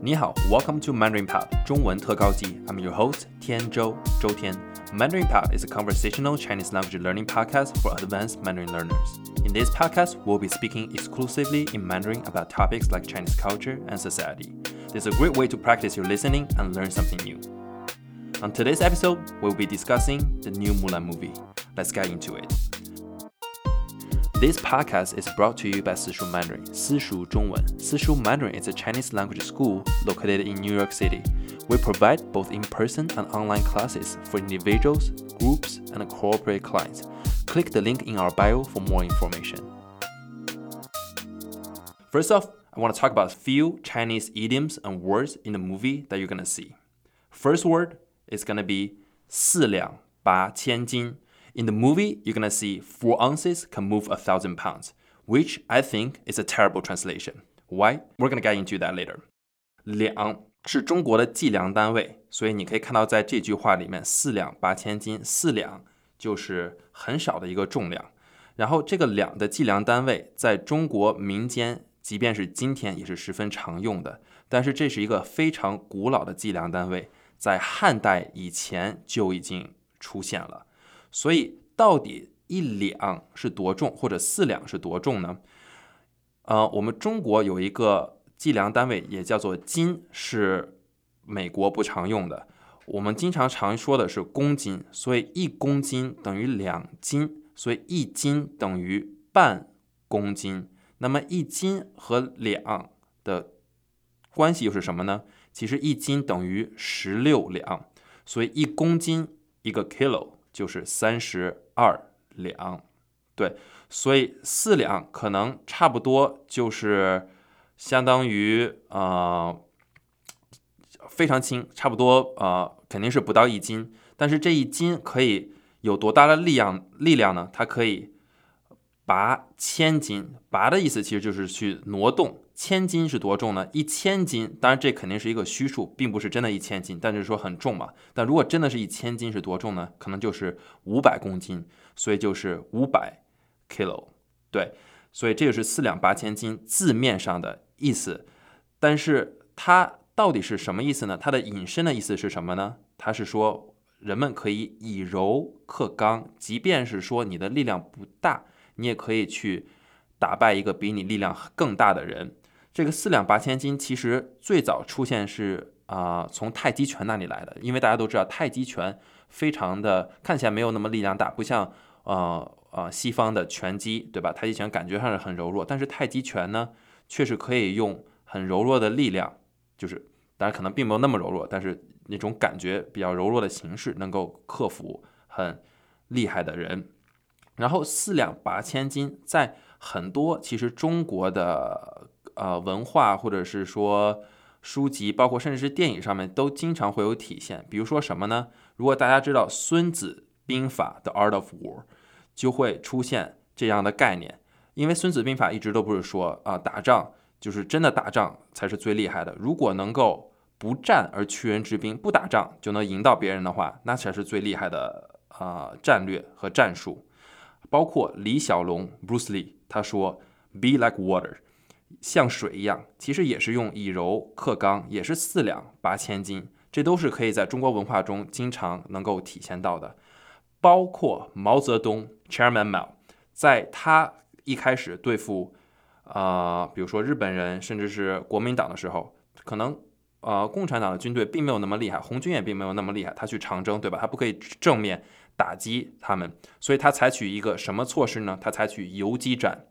你好，Welcome to Mandarin Pop 中文特高级。I'm your host 天周周天。Mandarin Pop is a conversational Chinese language learning podcast for advanced Mandarin learners. In this podcast, we'll be speaking exclusively in Mandarin about topics like Chinese culture and society. This is a great way to practice your listening and learn something new. On today's episode, we'll be discussing the new Mulan movie. Let's get into it. This podcast is brought to you by Sishu Mandarin, Sishu Zhongwen. Sishu Mandarin is a Chinese language school located in New York City. We provide both in-person and online classes for individuals, groups, and corporate clients. Click the link in our bio for more information. First off, I want to talk about a few Chinese idioms and words in the movie that you're gonna see. First word is gonna be 四两八千斤. In the movie, you're gonna see four ounces can move a thousand pounds, which I think is a terrible translation. Why? We're gonna get into that later. 两是中国的计量单位，所以你可以看到在这句话里面，四两八千斤，四两就是很少的一个重量。然后这个两的计量单位在中国民间，即便是今天也是十分常用的。但是这是一个非常古老的计量单位，在汉代以前就已经出现了。所以，到底一两是多重，或者四两是多重呢？呃，我们中国有一个计量单位，也叫做斤，是美国不常用的。我们经常常说的是公斤，所以一公斤等于两斤，所以一斤等于半公斤。那么一斤和两的关系又是什么呢？其实一斤等于十六两，所以一公斤一个 kilo。就是三十二两，对，所以四两可能差不多就是相当于呃非常轻，差不多呃肯定是不到一斤，但是这一斤可以有多大的力量力量呢？它可以拔千斤，拔的意思其实就是去挪动。千斤是多重呢？一千斤，当然这肯定是一个虚数，并不是真的一千斤，但是说很重嘛。但如果真的是一千斤是多重呢？可能就是五百公斤，所以就是五百 kilo。对，所以这就是四两八千斤字面上的意思。但是它到底是什么意思呢？它的引申的意思是什么呢？它是说人们可以以柔克刚，即便是说你的力量不大，你也可以去打败一个比你力量更大的人。这个四两八千斤其实最早出现是啊，从太极拳那里来的。因为大家都知道太极拳非常的看起来没有那么力量大，不像呃呃西方的拳击，对吧？太极拳感觉上是很柔弱，但是太极拳呢，确实可以用很柔弱的力量，就是当然可能并没有那么柔弱，但是那种感觉比较柔弱的形式，能够克服很厉害的人。然后四两拔千斤，在很多其实中国的。呃，文化或者是说书籍，包括甚至是电影上面，都经常会有体现。比如说什么呢？如果大家知道《孙子兵法》的 Art of War，就会出现这样的概念。因为《孙子兵法》一直都不是说啊，打仗就是真的打仗才是最厉害的。如果能够不战而屈人之兵，不打仗就能赢到别人的话，那才是最厉害的啊战略和战术。包括李小龙 Bruce Lee，他说：“Be like water。”像水一样，其实也是用以柔克刚，也是四两拔千斤，这都是可以在中国文化中经常能够体现到的。包括毛泽东 Chairman Mao，在他一开始对付啊，比如说日本人，甚至是国民党的时候，可能呃共产党的军队并没有那么厉害，红军也并没有那么厉害，他去长征，对吧？他不可以正面打击他们，所以他采取一个什么措施呢？他采取游击战。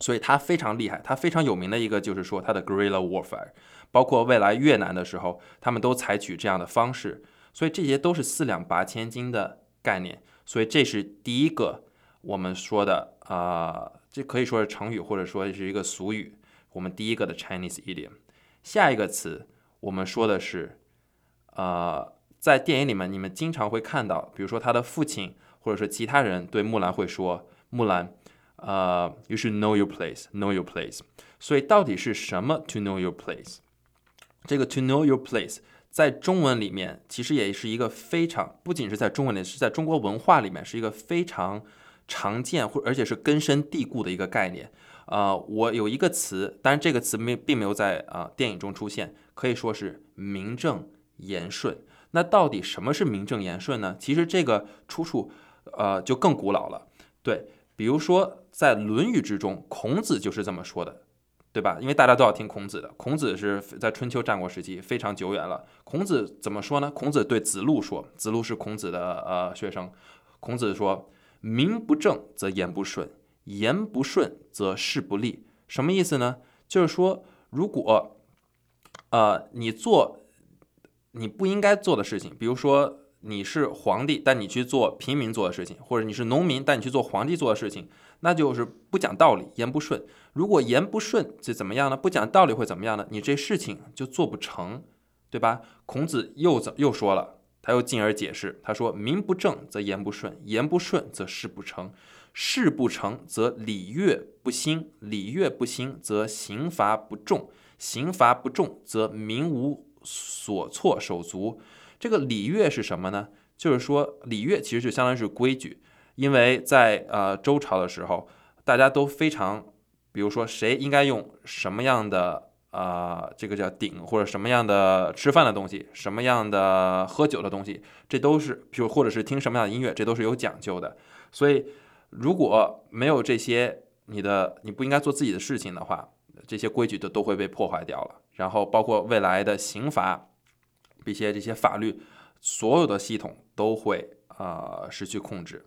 所以他非常厉害，他非常有名的一个就是说他的 guerrilla warfare，包括未来越南的时候，他们都采取这样的方式。所以这些都是四两拔千斤的概念。所以这是第一个我们说的啊，这可以说是成语或者说是一个俗语。我们第一个的 Chinese idiom。下一个词我们说的是，呃，在电影里面你们经常会看到，比如说他的父亲或者说其他人对木兰会说木兰。呃，you should know your place，know your place。所以到底是什么 to know your place？这个 to know your place 在中文里面其实也是一个非常，不仅是在中文里，是在中国文化里面是一个非常常见或而且是根深蒂固的一个概念。呃，我有一个词，但是这个词没并没有在啊电影中出现，可以说是名正言顺。那到底什么是名正言顺呢？其实这个出处呃就更古老了。对，比如说在《论语》之中，孔子就是这么说的，对吧？因为大家都要听孔子的，孔子是在春秋战国时期非常久远了。孔子怎么说呢？孔子对子路说，子路是孔子的呃学生，孔子说：“名不正则言不顺。”言不顺则事不利，什么意思呢？就是说，如果，呃，你做你不应该做的事情，比如说你是皇帝，但你去做平民做的事情，或者你是农民，但你去做皇帝做的事情，那就是不讲道理，言不顺。如果言不顺，这怎么样呢？不讲道理会怎么样呢？你这事情就做不成，对吧？孔子又怎又说了，他又进而解释，他说：“名不正则言不顺，言不顺则事不成。”事不成，则礼乐不兴；礼乐不兴，则刑罚不重；刑罚不重，则民无所措手足。这个礼乐是什么呢？就是说，礼乐其实就相当于是规矩。因为在呃周朝的时候，大家都非常，比如说谁应该用什么样的啊，这个叫鼎，或者什么样的吃饭的东西，什么样的喝酒的东西，这都是，比如或者是听什么样的音乐，这都是有讲究的。所以。如果没有这些，你的你不应该做自己的事情的话，这些规矩都都会被破坏掉了。然后包括未来的刑罚，一些这些法律，所有的系统都会啊失去控制。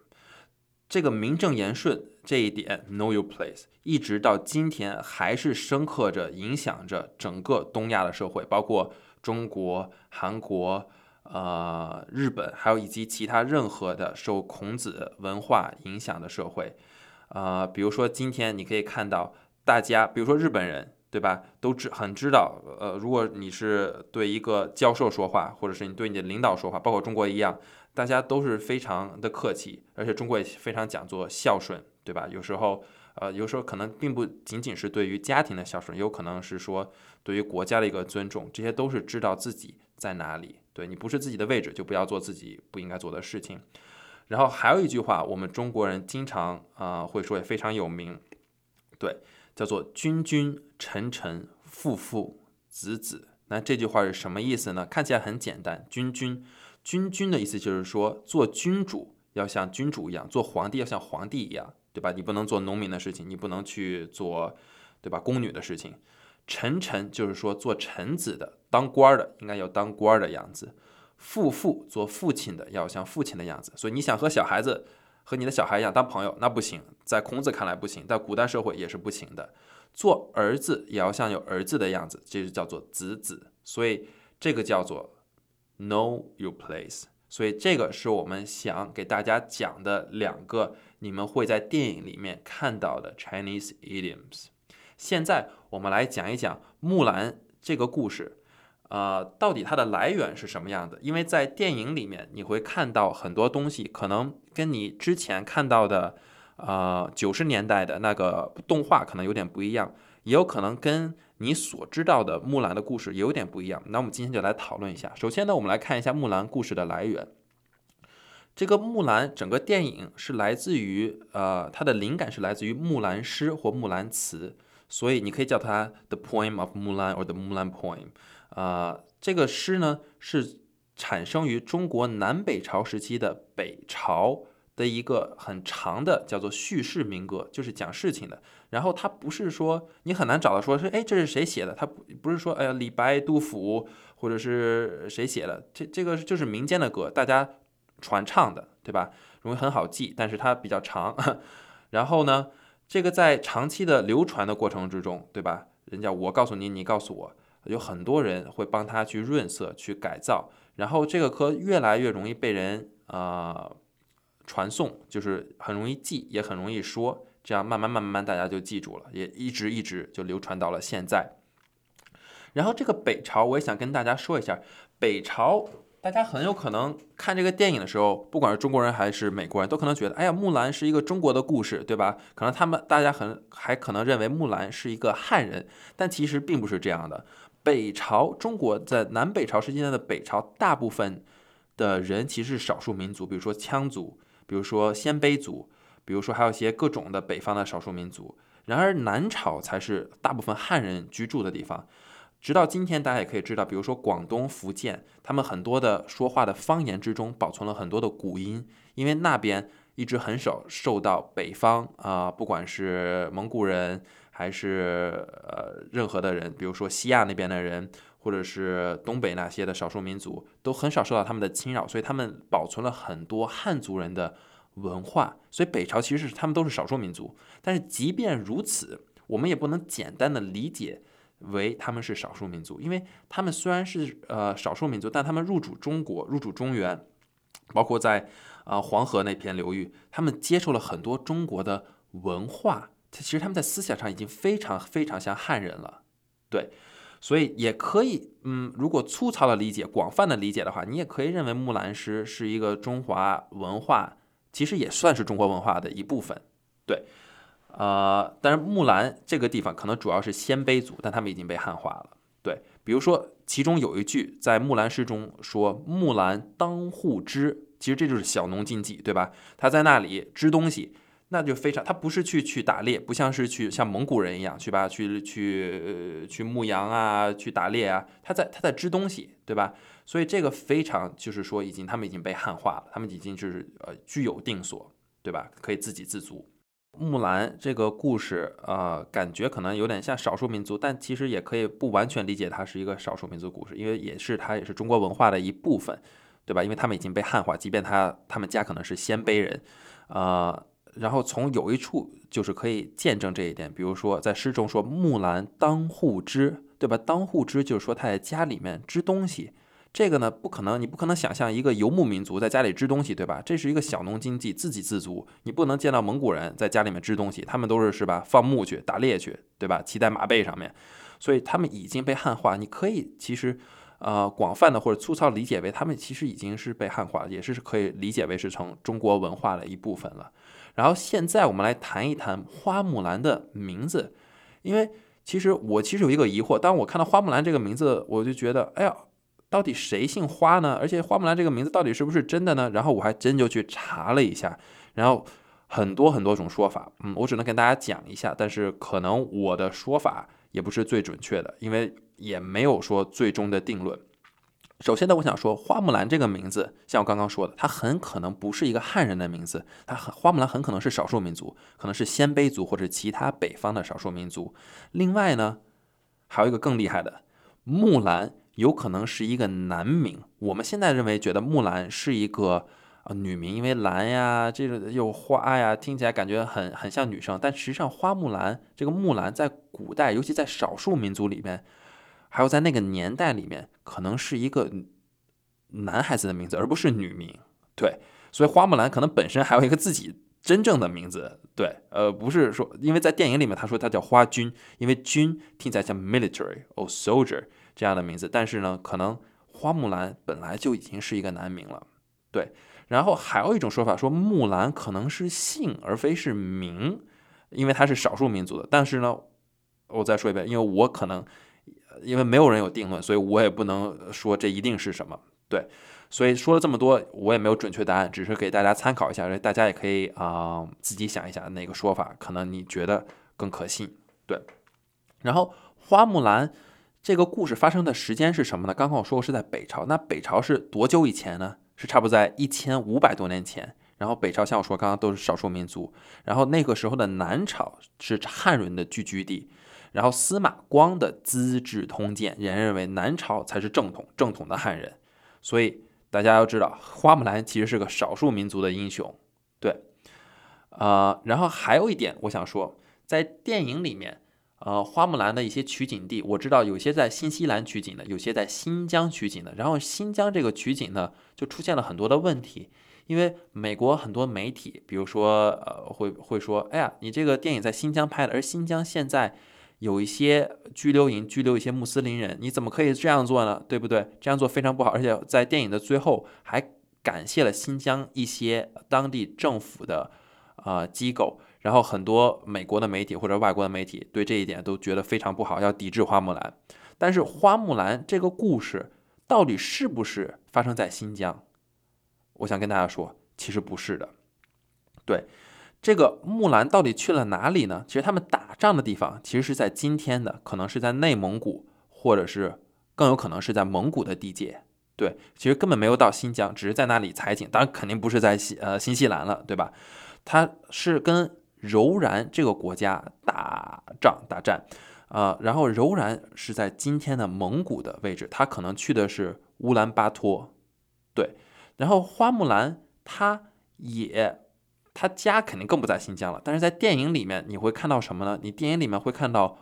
这个名正言顺这一点，know your place，一直到今天还是深刻着影响着整个东亚的社会，包括中国、韩国。呃，日本还有以及其他任何的受孔子文化影响的社会，呃，比如说今天你可以看到大家，比如说日本人，对吧？都知很知道，呃，如果你是对一个教授说话，或者是你对你的领导说话，包括中国一样，大家都是非常的客气，而且中国也非常讲究孝顺，对吧？有时候，呃，有时候可能并不仅仅是对于家庭的孝顺，有可能是说对于国家的一个尊重，这些都是知道自己在哪里。对你不是自己的位置，就不要做自己不应该做的事情。然后还有一句话，我们中国人经常啊会说，也非常有名，对，叫做“君君臣臣父父子子”。那这句话是什么意思呢？看起来很简单，“君君君君”的意思就是说，做君主要像君主一样，做皇帝要像皇帝一样，对吧？你不能做农民的事情，你不能去做，对吧？宫女的事情。臣臣就是说做臣子的，当官的应该要当官的样子；父父做父亲的要像父亲的样子。所以你想和小孩子和你的小孩一样当朋友，那不行，在孔子看来不行，在古代社会也是不行的。做儿子也要像有儿子的样子，这就叫做子子。所以这个叫做 know your place。所以这个是我们想给大家讲的两个你们会在电影里面看到的 Chinese idioms。现在我们来讲一讲木兰这个故事，呃，到底它的来源是什么样的？因为在电影里面你会看到很多东西，可能跟你之前看到的，呃，九十年代的那个动画可能有点不一样，也有可能跟你所知道的木兰的故事也有点不一样。那我们今天就来讨论一下。首先呢，我们来看一下木兰故事的来源。这个木兰整个电影是来自于，呃，它的灵感是来自于木兰诗或木兰辞。所以你可以叫它 The Poem of Mulan or The Mulan Poem，啊，这个诗呢是产生于中国南北朝时期的北朝的一个很长的叫做叙事民歌，就是讲事情的。然后它不是说你很难找到说是哎这是谁写的，它不不是说哎呀李白、杜甫或者是谁写的，这这个就是民间的歌，大家传唱的，对吧？容易很好记，但是它比较长。然后呢？这个在长期的流传的过程之中，对吧？人家我告诉你，你告诉我，有很多人会帮他去润色、去改造，然后这个歌越来越容易被人啊传颂，就是很容易记，也很容易说，这样慢慢慢慢大家就记住了，也一直一直就流传到了现在。然后这个北朝，我也想跟大家说一下，北朝。大家很有可能看这个电影的时候，不管是中国人还是美国人，都可能觉得，哎呀，木兰是一个中国的故事，对吧？可能他们大家很还可能认为木兰是一个汉人，但其实并不是这样的。北朝中国在南北朝时期的北朝，大部分的人其实是少数民族，比如说羌族，比如说鲜卑族，比如说还有一些各种的北方的少数民族。然而南朝才是大部分汉人居住的地方。直到今天，大家也可以知道，比如说广东、福建，他们很多的说话的方言之中保存了很多的古音，因为那边一直很少受到北方啊，不管是蒙古人还是呃任何的人，比如说西亚那边的人，或者是东北那些的少数民族，都很少受到他们的侵扰，所以他们保存了很多汉族人的文化。所以北朝其实是他们都是少数民族，但是即便如此，我们也不能简单的理解。为他们是少数民族，因为他们虽然是呃少数民族，但他们入主中国、入主中原，包括在啊黄河那片流域，他们接受了很多中国的文化。其实他们在思想上已经非常非常像汉人了，对，所以也可以，嗯，如果粗糙的理解、广泛的理解的话，你也可以认为木兰诗是一个中华文化，其实也算是中国文化的一部分，对。呃，但是木兰这个地方可能主要是鲜卑族，但他们已经被汉化了。对，比如说其中有一句在木兰诗中说“木兰当户织”，其实这就是小农经济，对吧？他在那里织东西，那就非常，他不是去去打猎，不像是去像蒙古人一样去吧，去去去牧羊啊，去打猎啊，他在他在织东西，对吧？所以这个非常就是说，已经他们已经被汉化了，他们已经就是呃居有定所，对吧？可以自给自足。木兰这个故事，呃，感觉可能有点像少数民族，但其实也可以不完全理解它是一个少数民族故事，因为也是它也是中国文化的一部分，对吧？因为他们已经被汉化，即便他他们家可能是鲜卑人，呃，然后从有一处就是可以见证这一点，比如说在诗中说木兰当户织，对吧？当户织就是说他在家里面织东西。这个呢，不可能，你不可能想象一个游牧民族在家里织东西，对吧？这是一个小农经济，自给自足。你不能见到蒙古人在家里面织东西，他们都是是吧？放牧去，打猎去，对吧？骑在马背上面，所以他们已经被汉化。你可以其实，呃，广泛的或者粗糙理解为他们其实已经是被汉化，也是可以理解为是成中国文化的一部分了。然后现在我们来谈一谈花木兰的名字，因为其实我其实有一个疑惑，当我看到花木兰这个名字，我就觉得，哎呀。到底谁姓花呢？而且花木兰这个名字到底是不是真的呢？然后我还真就去查了一下，然后很多很多种说法，嗯，我只能跟大家讲一下，但是可能我的说法也不是最准确的，因为也没有说最终的定论。首先呢，我想说花木兰这个名字，像我刚刚说的，它很可能不是一个汉人的名字，它很花木兰很可能是少数民族，可能是鲜卑族或者其他北方的少数民族。另外呢，还有一个更厉害的木兰。有可能是一个男名，我们现在认为觉得木兰是一个呃女名，因为兰呀，这个又花呀，听起来感觉很很像女生。但实际上，花木兰这个木兰在古代，尤其在少数民族里面，还有在那个年代里面，可能是一个男孩子的名字，而不是女名。对，所以花木兰可能本身还有一个自己真正的名字。对，呃，不是说，因为在电影里面他说他叫花军，因为军听起来像 military or soldier。这样的名字，但是呢，可能花木兰本来就已经是一个男名了，对。然后还有一种说法说木兰可能是姓而非是名，因为他是少数民族的。但是呢，我再说一遍，因为我可能因为没有人有定论，所以我也不能说这一定是什么，对。所以说了这么多，我也没有准确答案，只是给大家参考一下，大家也可以啊自己想一想哪个说法可能你觉得更可信，对。然后花木兰。这个故事发生的时间是什么呢？刚刚我说过是在北朝，那北朝是多久以前呢？是差不多在一千五百多年前。然后北朝像我说刚刚都是少数民族，然后那个时候的南朝是汉人的聚居地。然后司马光的《资治通鉴》也认为南朝才是正统正统的汉人。所以大家要知道，花木兰其实是个少数民族的英雄。对，呃，然后还有一点我想说，在电影里面。呃，花木兰的一些取景地，我知道有些在新西兰取景的，有些在新疆取景的。然后新疆这个取景呢，就出现了很多的问题，因为美国很多媒体，比如说呃，会会说，哎呀，你这个电影在新疆拍的，而新疆现在有一些拘留营，拘留一些穆斯林人，你怎么可以这样做呢？对不对？这样做非常不好，而且在电影的最后还感谢了新疆一些当地政府的呃机构。然后很多美国的媒体或者外国的媒体对这一点都觉得非常不好，要抵制花木兰。但是花木兰这个故事到底是不是发生在新疆？我想跟大家说，其实不是的。对，这个木兰到底去了哪里呢？其实他们打仗的地方其实是在今天的，可能是在内蒙古，或者是更有可能是在蒙古的地界。对，其实根本没有到新疆，只是在那里采景。当然肯定不是在西呃新西兰了，对吧？他是跟柔然这个国家打仗打战，呃，然后柔然是在今天的蒙古的位置，他可能去的是乌兰巴托。对，然后花木兰他也。他家肯定更不在新疆了，但是在电影里面你会看到什么呢？你电影里面会看到，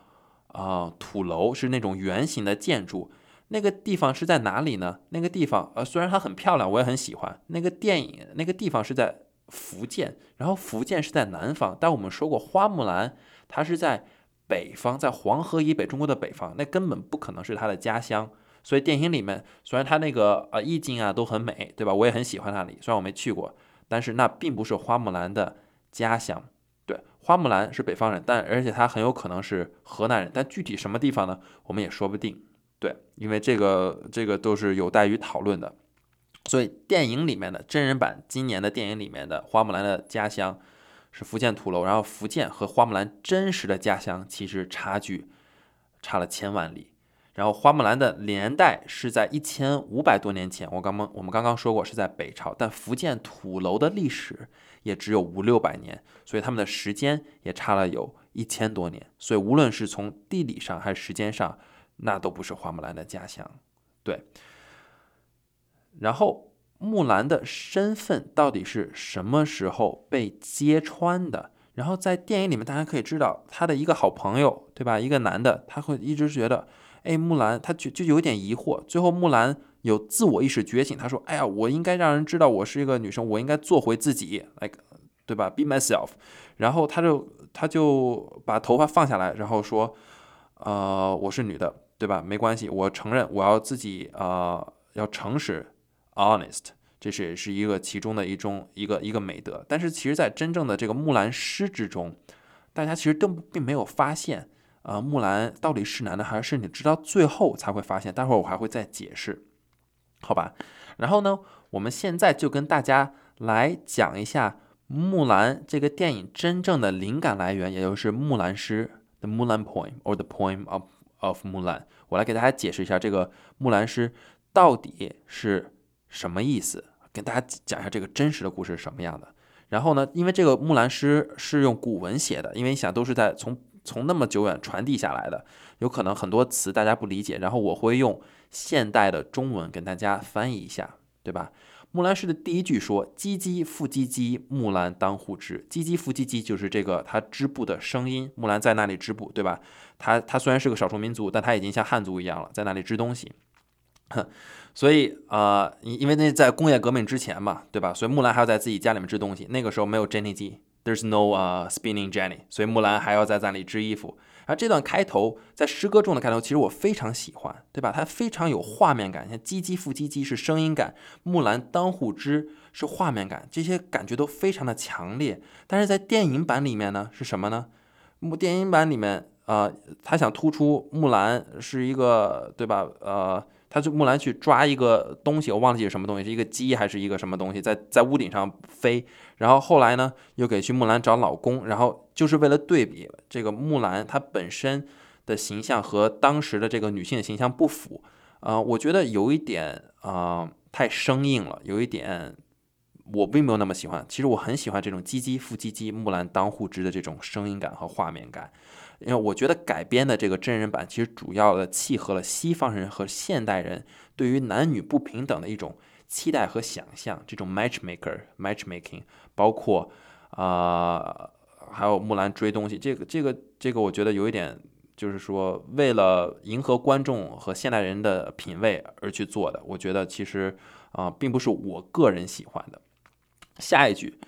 啊，土楼是那种圆形的建筑，那个地方是在哪里呢？那个地方，呃，虽然它很漂亮，我也很喜欢。那个电影那个地方是在福建，然后福建是在南方，但我们说过花木兰它是在北方，在黄河以北中国的北方，那根本不可能是他的家乡。所以电影里面虽然它那个呃意境啊都很美，对吧？我也很喜欢那里，虽然我没去过。但是那并不是花木兰的家乡，对，花木兰是北方人，但而且她很有可能是河南人，但具体什么地方呢？我们也说不定，对，因为这个这个都是有待于讨论的。所以电影里面的真人版，今年的电影里面的花木兰的家乡是福建土楼，然后福建和花木兰真实的家乡其实差距差了千万里。然后花木兰的年代是在一千五百多年前，我刚刚我们刚刚说过是在北朝，但福建土楼的历史也只有五六百年，所以他们的时间也差了有一千多年，所以无论是从地理上还是时间上，那都不是花木兰的家乡。对。然后木兰的身份到底是什么时候被揭穿的？然后在电影里面，大家可以知道他的一个好朋友，对吧？一个男的，他会一直觉得。哎，木兰，他就就有点疑惑。最后，木兰有自我意识觉醒，他说：“哎呀，我应该让人知道我是一个女生，我应该做回自己，like，对吧？Be myself。”然后他就他就把头发放下来，然后说：“呃，我是女的，对吧？没关系，我承认我要自己呃要诚实，honest，这是也是一个其中的一种一个一个美德。但是其实，在真正的这个木兰诗之中，大家其实都并没有发现。”啊，木兰到底是男的还是女？直到最后才会发现。待会儿我还会再解释，好吧？然后呢，我们现在就跟大家来讲一下木兰这个电影真正的灵感来源，也就是木兰诗 （The Mulan Poem） or The Poem of of Mulan。我来给大家解释一下这个木兰诗到底是什么意思，跟大家讲一下这个真实的故事是什么样的。然后呢，因为这个木兰诗是用古文写的，因为你想都是在从从那么久远传递下来的，有可能很多词大家不理解，然后我会用现代的中文跟大家翻译一下，对吧？木兰诗的第一句说：“唧唧复唧唧，木兰当户织。”唧唧复唧唧就是这个它织布的声音，木兰在那里织布，对吧？它它虽然是个少数民族，但它已经像汉族一样了，在那里织东西。哼所以呃，因为那在工业革命之前嘛，对吧？所以木兰还要在自己家里面织东西，那个时候没有织机机。There's no 啊，spinning Jenny，所以木兰还要在那里织衣服。然后这段开头在诗歌中的开头，其实我非常喜欢，对吧？它非常有画面感。像唧唧复唧唧是声音感，木兰当户织是画面感，这些感觉都非常的强烈。但是在电影版里面呢，是什么呢？木电影版里面，呃，他想突出木兰是一个，对吧？呃。他就木兰去抓一个东西，我忘记是什么东西，是一个鸡还是一个什么东西，在在屋顶上飞。然后后来呢，又给去木兰找老公，然后就是为了对比这个木兰她本身的形象和当时的这个女性的形象不符。啊，我觉得有一点啊太生硬了，有一点我并没有那么喜欢。其实我很喜欢这种唧唧复唧唧，木兰当户织的这种声音感和画面感。因为我觉得改编的这个真人版其实主要的契合了西方人和现代人对于男女不平等的一种期待和想象，这种 matchmaker matchmaking，包括啊还有木兰追东西，这个这个这个我觉得有一点就是说为了迎合观众和现代人的品味而去做的，我觉得其实啊并不是我个人喜欢的。下一句。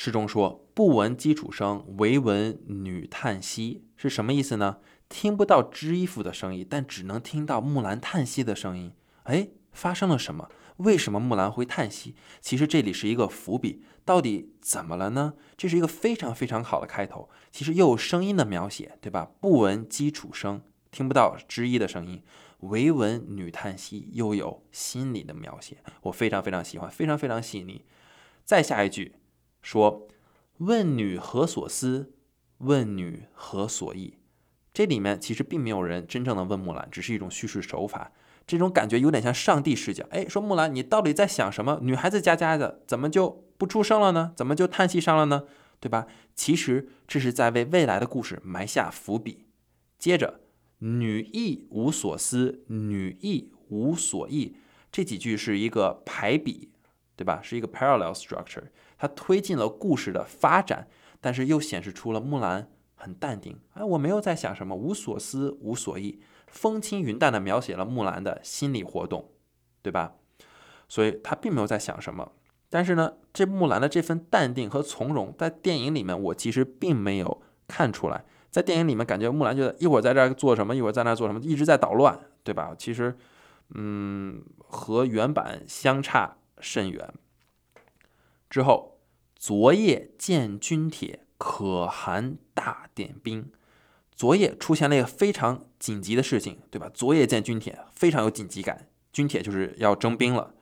诗中说：“不闻基础声，唯闻女叹息。”是什么意思呢？听不到织衣服的声音，但只能听到木兰叹息的声音。哎，发生了什么？为什么木兰会叹息？其实这里是一个伏笔，到底怎么了呢？这是一个非常非常好的开头。其实又有声音的描写，对吧？不闻基础声，听不到织衣的声音，唯闻女叹息，又有心理的描写。我非常非常喜欢，非常非常细腻。再下一句。说，问女何所思？问女何所忆？这里面其实并没有人真正的问木兰，只是一种叙事手法。这种感觉有点像上帝视角。哎，说木兰，你到底在想什么？女孩子家家的，怎么就不出声了呢？怎么就叹息上了呢？对吧？其实这是在为未来的故事埋下伏笔。接着，女亦无所思，女亦无所忆，这几句是一个排比，对吧？是一个 parallel structure，它推进了故事的发展，但是又显示出了木兰很淡定。哎，我没有在想什么，无所思，无所忆，风轻云淡的描写了木兰的心理活动，对吧？所以她并没有在想什么。但是呢，这木兰的这份淡定和从容，在电影里面我其实并没有看出来。在电影里面，感觉木兰觉得一会儿在这儿做什么，一会儿在那儿做什么，一直在捣乱，对吧？其实，嗯，和原版相差甚远。之后，昨夜见军帖，可汗大点兵。昨夜出现了一个非常紧急的事情，对吧？昨夜见军帖，非常有紧急感。军帖就是要征兵了，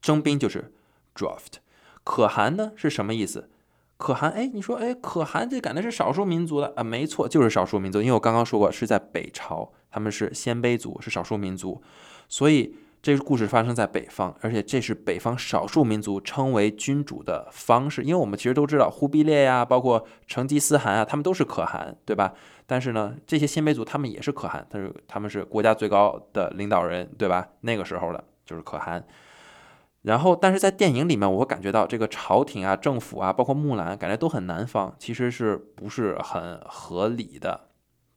征兵就是。Draft，可汗呢是什么意思？可汗，哎，你说，哎，可汗这感觉是少数民族的啊？没错，就是少数民族。因为我刚刚说过是在北朝，他们是鲜卑族，是少数民族，所以这个故事发生在北方，而且这是北方少数民族称为君主的方式。因为我们其实都知道，忽必烈呀，包括成吉思汗啊，他们都是可汗，对吧？但是呢，这些鲜卑族他们也是可汗，但是他们是国家最高的领导人，对吧？那个时候的就是可汗。然后，但是在电影里面，我感觉到这个朝廷啊、政府啊，包括木兰，感觉都很南方，其实是不是很合理的，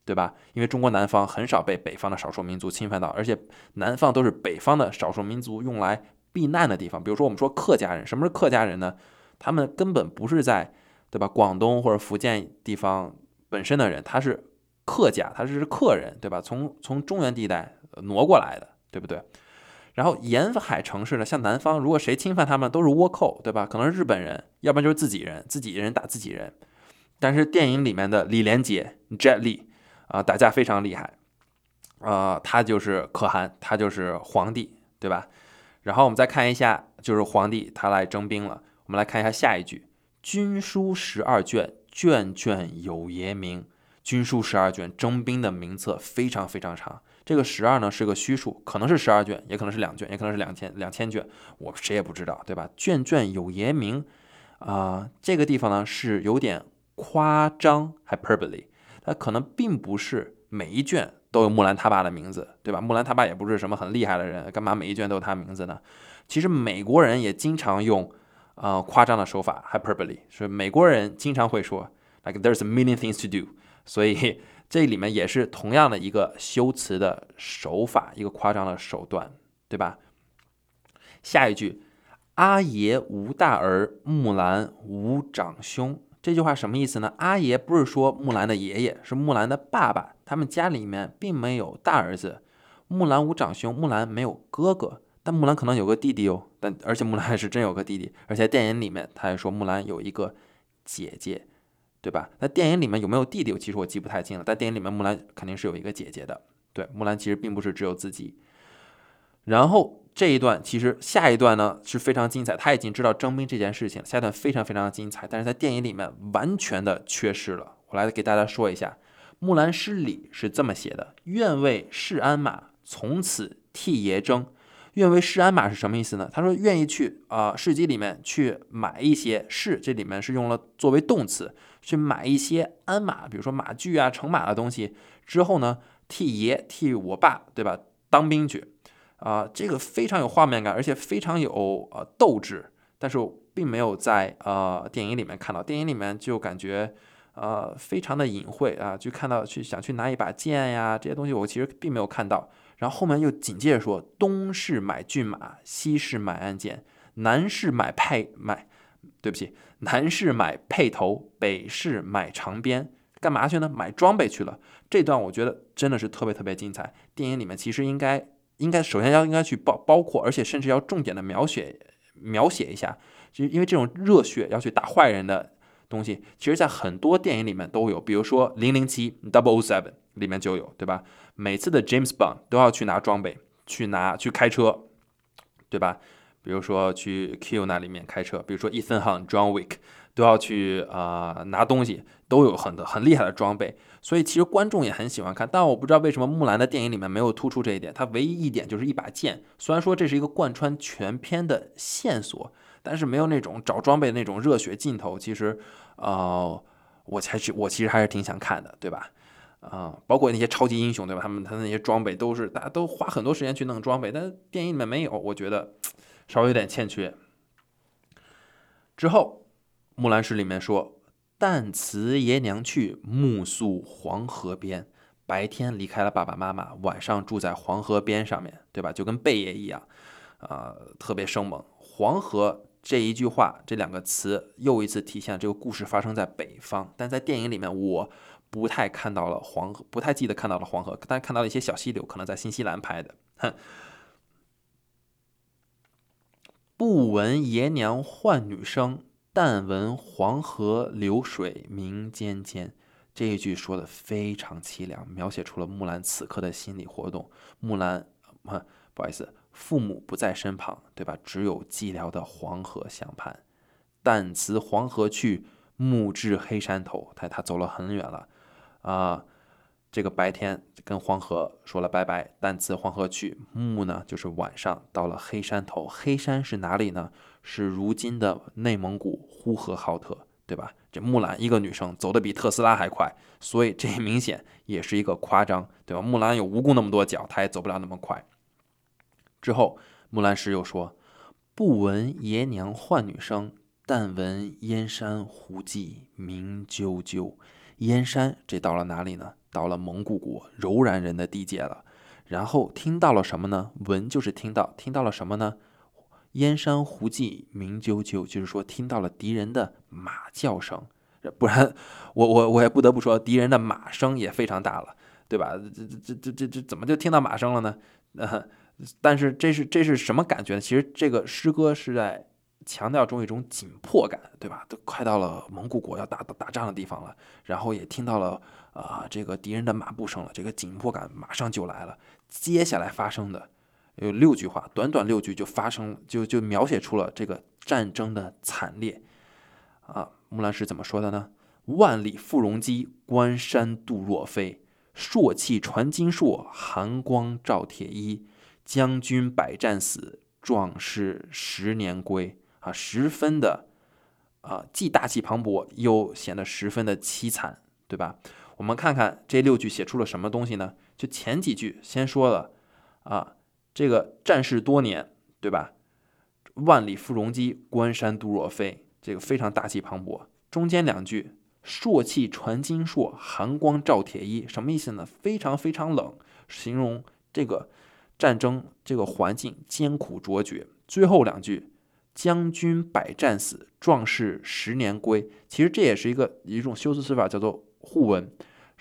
对吧？因为中国南方很少被北方的少数民族侵犯到，而且南方都是北方的少数民族用来避难的地方。比如说，我们说客家人，什么是客家人呢？他们根本不是在，对吧？广东或者福建地方本身的人，他是客家，他是客人，对吧？从从中原地带挪过来的，对不对？然后沿海城市呢，像南方，如果谁侵犯他们，都是倭寇，对吧？可能是日本人，要不然就是自己人，自己人打自己人。但是电影里面的李连杰 Jet Li 啊，打架非常厉害啊，他就是可汗，他就是皇帝，对吧？然后我们再看一下，就是皇帝他来征兵了。我们来看一下下一句：军书十二卷，卷卷有爷名。军书十二卷，征兵的名册非常非常长。这个十二呢是个虚数，可能是十二卷，也可能是两卷，也可能是两千两千卷，我谁也不知道，对吧？卷卷有爷名，啊，这个地方呢是有点夸张，hyperbole，那可能并不是每一卷都有木兰他爸的名字，对吧？木兰他爸也不是什么很厉害的人，干嘛每一卷都有他名字呢？其实美国人也经常用，呃，夸张的手法，hyperbole，是美国人经常会说，like there's a million things to do，所以。这里面也是同样的一个修辞的手法，一个夸张的手段，对吧？下一句，阿爷无大儿，木兰无长兄。这句话什么意思呢？阿爷不是说木兰的爷爷，是木兰的爸爸。他们家里面并没有大儿子，木兰无长兄，木兰没有哥哥，但木兰可能有个弟弟哦。但而且木兰还是真有个弟弟，而且电影里面他还说木兰有一个姐姐。对吧？那电影里面有没有弟弟？其实我记不太清了。但电影里面木兰肯定是有一个姐姐的。对，木兰其实并不是只有自己。然后这一段其实下一段呢是非常精彩，他已经知道征兵这件事情，下一段非常非常的精彩，但是在电影里面完全的缺失了。我来给大家说一下，《木兰诗》里是这么写的：“愿为市鞍马，从此替爷征。”愿为市鞍马是什么意思呢？他说愿意去啊市集里面去买一些市，这里面是用了作为动词，去买一些鞍马，比如说马具啊、乘马的东西。之后呢，替爷替我爸，对吧？当兵去啊，这个非常有画面感，而且非常有呃斗志。但是并没有在呃电影里面看到，电影里面就感觉呃非常的隐晦啊，就看到去想去拿一把剑呀这些东西，我其实并没有看到。然后后面又紧接着说：“东市买骏马，西市买鞍鞯，南市买配买，对不起，南市买辔头，北市买长鞭，干嘛去呢？买装备去了。”这段我觉得真的是特别特别精彩。电影里面其实应该应该首先要应该去包包括，而且甚至要重点的描写描写一下，就因为这种热血要去打坏人的东西，其实在很多电影里面都有，比如说《零零七》（Double O Seven） 里面就有，对吧？每次的 James Bond 都要去拿装备，去拿去开车，对吧？比如说去 Q 那里面开车，比如说 Ethan Hunt John Wick 都要去啊拿东西，都有很多很厉害的装备，所以其实观众也很喜欢看。但我不知道为什么木兰的电影里面没有突出这一点，它唯一一点就是一把剑。虽然说这是一个贯穿全片的线索，但是没有那种找装备的那种热血镜头。其实，呃，我才是我其实还是挺想看的，对吧？啊，包括那些超级英雄，对吧？他们他那些装备都是大家都花很多时间去弄装备，但电影里面没有，我觉得稍微有点欠缺。之后。《木兰诗》里面说：“旦辞爷娘去，暮宿黄河边。白天离开了爸爸妈妈，晚上住在黄河边上面，对吧？就跟贝爷一样，啊，特别生猛。黄河这一句话，这两个词又一次体现这个故事发生在北方。但在电影里面，我不太看到了黄河，不太记得看到了黄河，但看到了一些小溪流，可能在新西兰拍的。哼，不闻爷娘唤女声。”但闻黄河流水鸣溅溅，这一句说的非常凄凉，描写出了木兰此刻的心理活动。木兰，哈，不好意思，父母不在身旁，对吧？只有寂寥的黄河相伴。但辞黄河去，暮至黑山头。他他走了很远了，啊。这个白天跟黄河说了拜拜，但辞黄河去。暮呢，就是晚上到了黑山头。黑山是哪里呢？是如今的内蒙古呼和浩特，对吧？这木兰一个女生走的比特斯拉还快，所以这明显也是一个夸张，对吧？木兰有蜈蚣那么多脚，她也走不了那么快。之后，木兰诗又说：“不闻爷娘唤女声，但闻燕山胡骑鸣啾啾。”燕山，这到了哪里呢？到了蒙古国柔然人的地界了。然后听到了什么呢？闻就是听到，听到了什么呢？燕山胡骑鸣啾啾，就是说听到了敌人的马叫声。不然，我我我也不得不说，敌人的马声也非常大了，对吧？这这这这这这怎么就听到马声了呢？呃，但是这是这是什么感觉呢？其实这个诗歌是在。强调中一种紧迫感，对吧？都快到了蒙古国要打打仗的地方了，然后也听到了啊这个敌人的马步声了，这个紧迫感马上就来了。接下来发生的有六句话，短短六句就发生，就就描写出了这个战争的惨烈啊。木兰诗怎么说的呢？万里赴戎机，关山度若飞。朔气传金柝，寒光照铁衣。将军百战死，壮士十年归。啊，十分的啊，既大气磅礴，又显得十分的凄惨，对吧？我们看看这六句写出了什么东西呢？就前几句先说了啊，这个战事多年，对吧？万里赴戎机，关山度若飞，这个非常大气磅礴。中间两句，朔气传金柝，寒光照铁衣，什么意思呢？非常非常冷，形容这个战争这个环境艰苦卓绝。最后两句。将军百战死，壮士十年归。其实这也是一个一种修辞词法，叫做互文。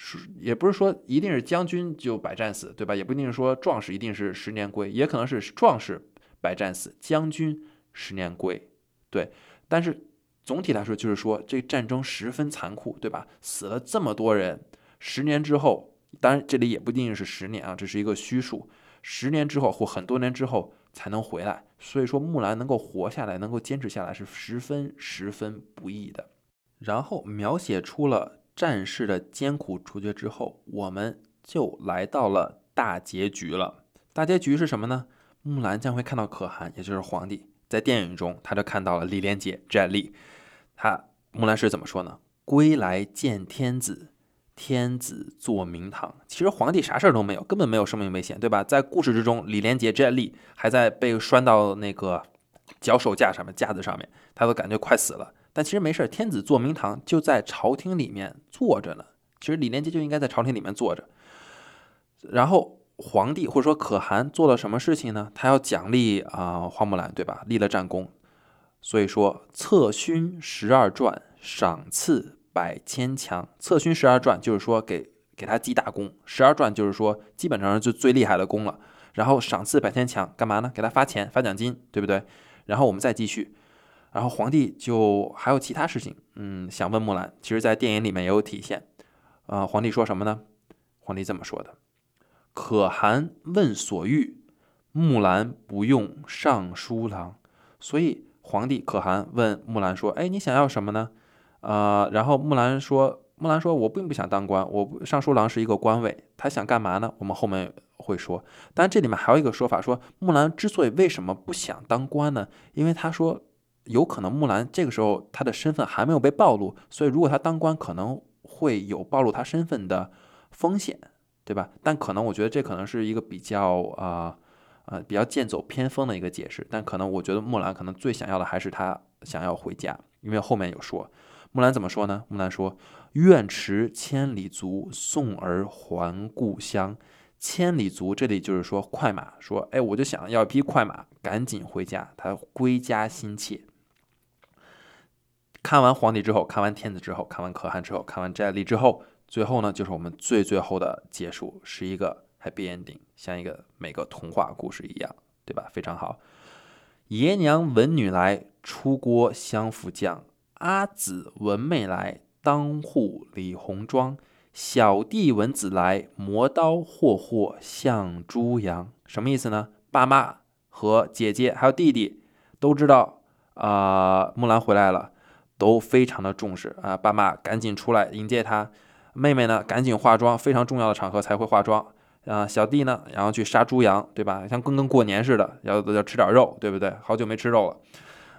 是也不是说一定是将军就百战死，对吧？也不一定是说壮士一定是十年归，也可能是壮士百战死，将军十年归。对，但是总体来说就是说这战争十分残酷，对吧？死了这么多人，十年之后，当然这里也不一定是十年啊，这是一个虚数。十年之后或很多年之后。才能回来，所以说木兰能够活下来，能够坚持下来是十分十分不易的。然后描写出了战事的艰苦卓绝之后，我们就来到了大结局了。大结局是什么呢？木兰将会看到可汗，也就是皇帝。在电影中，他就看到了李连杰 Jet Li。他木兰是怎么说呢？归来见天子。天子坐明堂，其实皇帝啥事儿都没有，根本没有生命危险，对吧？在故事之中，李连杰 Jet Li 还在被拴到那个脚手架上面架子上面，他都感觉快死了。但其实没事，天子坐明堂就在朝廷里面坐着呢。其实李连杰就应该在朝廷里面坐着。然后皇帝或者说可汗做了什么事情呢？他要奖励啊花木兰，对吧？立了战功，所以说策勋十二传，赏赐。百千强，策勋十二传，就是说给给他记大功。十二传就是说基本上就最厉害的功了。然后赏赐百千强，干嘛呢？给他发钱发奖金，对不对？然后我们再继续。然后皇帝就还有其他事情，嗯，想问木兰。其实，在电影里面也有体现。啊，皇帝说什么呢？皇帝这么说的：可汗问所欲，木兰不用尚书郎。所以皇帝可汗问木兰说：“哎，你想要什么呢？”呃，然后木兰说，木兰说我并不想当官，我尚书郎是一个官位，他想干嘛呢？我们后面会说。但这里面还有一个说法，说木兰之所以为什么不想当官呢？因为他说有可能木兰这个时候他的身份还没有被暴露，所以如果他当官，可能会有暴露他身份的风险，对吧？但可能我觉得这可能是一个比较啊。呃，比较剑走偏锋的一个解释，但可能我觉得木兰可能最想要的还是她想要回家，因为后面有说，木兰怎么说呢？木兰说：“愿驰千里足，送儿还故乡。”千里足这里就是说快马，说哎，我就想要一匹快马，赶紧回家，他归家心切。看完皇帝之后，看完天子之后，看完可汗之后，看完摘历之后，最后呢，就是我们最最后的结束，是一个。Happy ending，像一个每个童话故事一样，对吧？非常好。爷娘闻女来，出郭相扶将。阿姊闻妹来，当户理红妆。小弟闻姊来，磨刀霍霍向猪羊。什么意思呢？爸妈和姐姐还有弟弟都知道啊，木兰回来了，都非常的重视啊。爸妈赶紧出来迎接他，妹妹呢赶紧化妆，非常重要的场合才会化妆。啊，小弟呢，然后去杀猪羊，对吧？像跟跟过年似的，要要吃点肉，对不对？好久没吃肉了，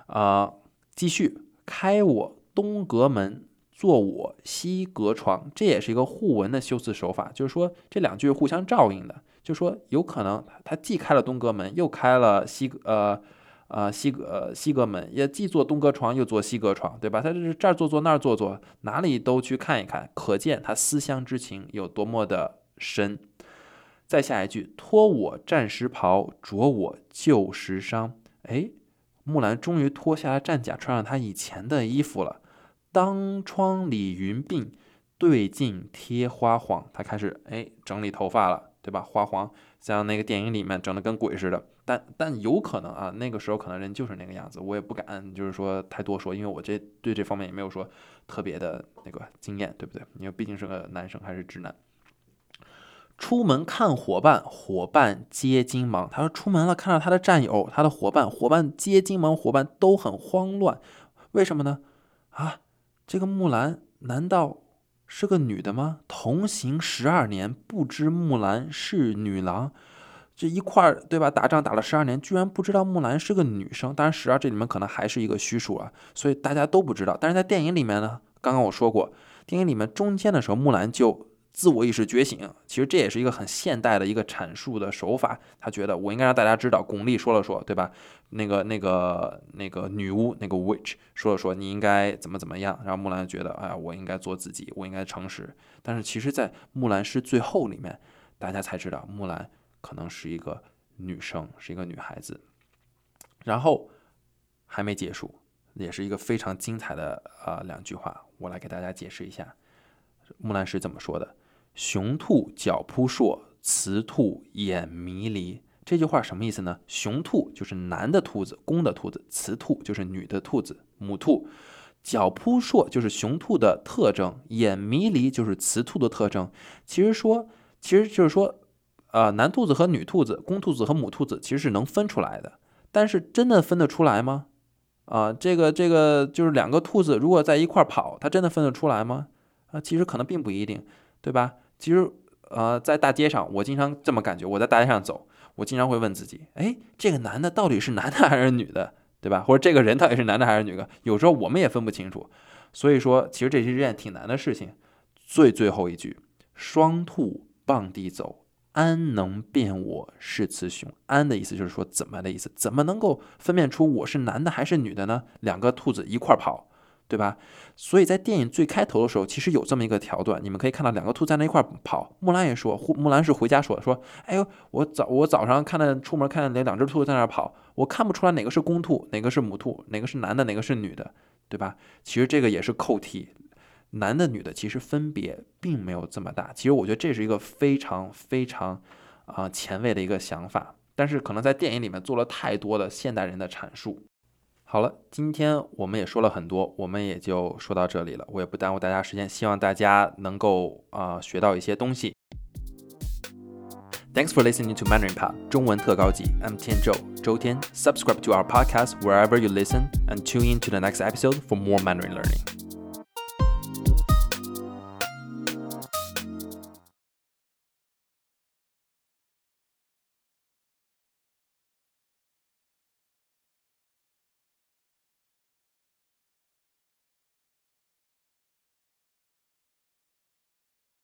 啊，继续开我东阁门，坐我西阁床，这也是一个互文的修辞手法，就是说这两句互相照应的，就说有可能他既开了东阁门，又开了西呃呃西阁西阁门，也既坐东阁床，又坐西阁床，对吧？他这是这儿坐坐那儿坐坐，哪里都去看一看，可见他思乡之情有多么的深。再下一句，脱我战时袍，着我旧时裳。哎，木兰终于脱下了战甲，穿上她以前的衣服了。当窗理云鬓，对镜贴花黄。她开始哎整理头发了，对吧？花黄像那个电影里面整的跟鬼似的。但但有可能啊，那个时候可能人就是那个样子。我也不敢就是说太多说，因为我这对这方面也没有说特别的那个经验，对不对？因为毕竟是个男生，还是直男。出门看伙伴，伙伴皆惊忙。他说出门了，看到他的战友，他的伙伴，伙伴皆惊忙，伙伴都很慌乱。为什么呢？啊，这个木兰难道是个女的吗？同行十二年，不知木兰是女郎。这一块儿对吧？打仗打了十二年，居然不知道木兰是个女生。当然，十二这里面可能还是一个虚数啊，所以大家都不知道。但是在电影里面呢，刚刚我说过，电影里面中间的时候，木兰就。自我意识觉醒，其实这也是一个很现代的一个阐述的手法。他觉得我应该让大家知道，巩俐说了说，对吧？那个、那个、那个女巫，那个 witch 说了说，你应该怎么怎么样。然后木兰觉得，哎，我应该做自己，我应该诚实。但是其实，在木兰诗最后里面，大家才知道木兰可能是一个女生，是一个女孩子。然后还没结束，也是一个非常精彩的啊两句话，我来给大家解释一下，木兰诗怎么说的。雄兔脚扑朔，雌兔眼迷离。这句话什么意思呢？雄兔就是男的兔子，公的兔子；雌兔就是女的兔子，母兔。脚扑朔就是雄兔的特征，眼迷离就是雌兔的特征。其实说，其实就是说，呃，男兔子和女兔子，公兔子和母兔子其实是能分出来的。但是真的分得出来吗？啊，这个这个就是两个兔子如果在一块跑，它真的分得出来吗？啊，其实可能并不一定，对吧？其实，呃，在大街上，我经常这么感觉。我在大街上走，我经常会问自己：哎，这个男的到底是男的还是女的，对吧？或者这个人到底是男的还是女的？有时候我们也分不清楚。所以说，其实这是一件挺难的事情。最最后一句：双兔傍地走，安能辨我是雌雄？安的意思就是说怎么的意思？怎么能够分辨出我是男的还是女的呢？两个兔子一块跑。对吧？所以在电影最开头的时候，其实有这么一个桥段，你们可以看到两个兔在那一块跑。木兰也说，木兰是回家说说，哎呦，我早我早上看到出门看到那两只兔在那跑，我看不出来哪个是公兔，哪个是母兔，哪个是男的，哪个是女的，对吧？其实这个也是扣题，男的女的其实分别并没有这么大。其实我觉得这是一个非常非常啊前卫的一个想法，但是可能在电影里面做了太多的现代人的阐述。好了，今天我们也说了很多，我们也就说到这里了。我也不耽误大家时间，希望大家能够啊学到一些东西。Thanks for listening to Mandarin Pod 中文特高级。I'm Tian Zhou，周天。Subscribe to our podcast wherever you listen and tune in to the next episode for more Mandarin learning.